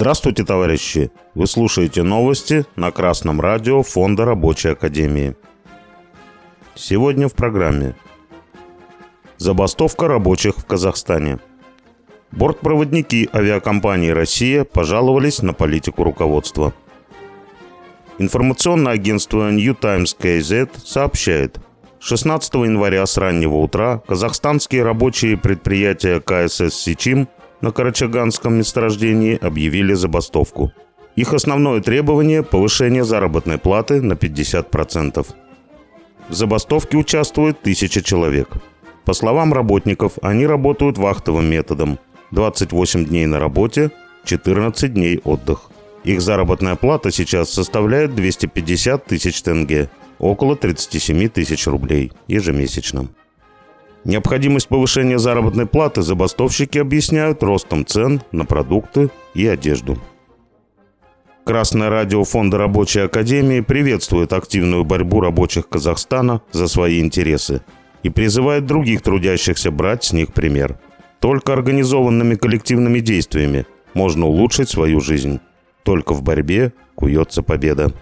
Здравствуйте, товарищи! Вы слушаете новости на Красном радио Фонда Рабочей Академии. Сегодня в программе Забастовка рабочих в Казахстане. Бортпроводники авиакомпании «Россия» пожаловались на политику руководства. Информационное агентство New Times KZ сообщает, 16 января с раннего утра казахстанские рабочие предприятия КСС «Сичим» на Карачаганском месторождении объявили забастовку. Их основное требование – повышение заработной платы на 50%. В забастовке участвует тысяча человек. По словам работников, они работают вахтовым методом. 28 дней на работе, 14 дней отдых. Их заработная плата сейчас составляет 250 тысяч тенге, около 37 тысяч рублей ежемесячно. Необходимость повышения заработной платы забастовщики объясняют ростом цен на продукты и одежду. Красное радио Фонда Рабочей Академии приветствует активную борьбу рабочих Казахстана за свои интересы и призывает других трудящихся брать с них пример. Только организованными коллективными действиями можно улучшить свою жизнь. Только в борьбе куется победа.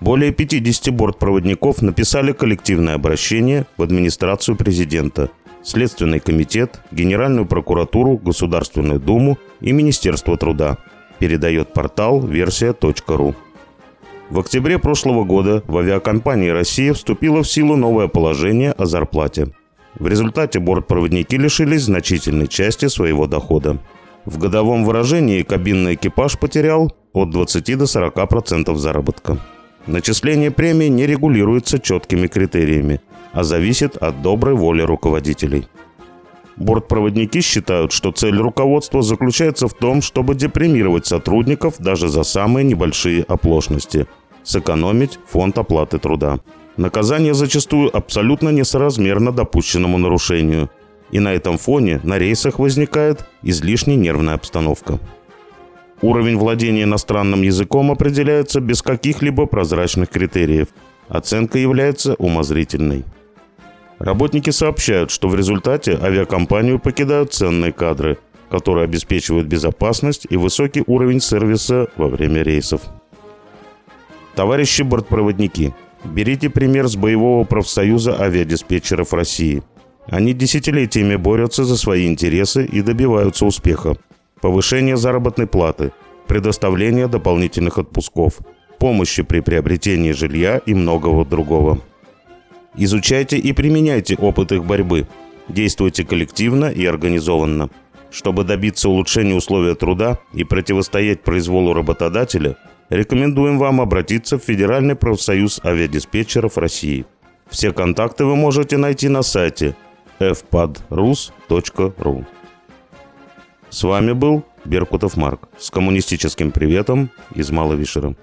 Более 50 бортпроводников написали коллективное обращение в администрацию президента, Следственный комитет, Генеральную прокуратуру, Государственную Думу и Министерство труда. Передает портал версия.ру. В октябре прошлого года в авиакомпании «Россия» вступило в силу новое положение о зарплате. В результате бортпроводники лишились значительной части своего дохода. В годовом выражении кабинный экипаж потерял от 20 до 40% заработка. Начисление премии не регулируется четкими критериями, а зависит от доброй воли руководителей. Бортпроводники считают, что цель руководства заключается в том, чтобы депримировать сотрудников даже за самые небольшие оплошности, сэкономить фонд оплаты труда. Наказание зачастую абсолютно несоразмерно допущенному нарушению, и на этом фоне на рейсах возникает излишне нервная обстановка. Уровень владения иностранным языком определяется без каких-либо прозрачных критериев. Оценка является умозрительной. Работники сообщают, что в результате авиакомпанию покидают ценные кадры, которые обеспечивают безопасность и высокий уровень сервиса во время рейсов. Товарищи бортпроводники, берите пример с боевого профсоюза авиадиспетчеров России. Они десятилетиями борются за свои интересы и добиваются успеха повышение заработной платы, предоставление дополнительных отпусков, помощи при приобретении жилья и многого другого. Изучайте и применяйте опыт их борьбы. Действуйте коллективно и организованно. Чтобы добиться улучшения условий труда и противостоять произволу работодателя, рекомендуем вам обратиться в Федеральный профсоюз авиадиспетчеров России. Все контакты вы можете найти на сайте fpadrus.ru. С вами был Беркутов Марк с коммунистическим приветом из Маловишера.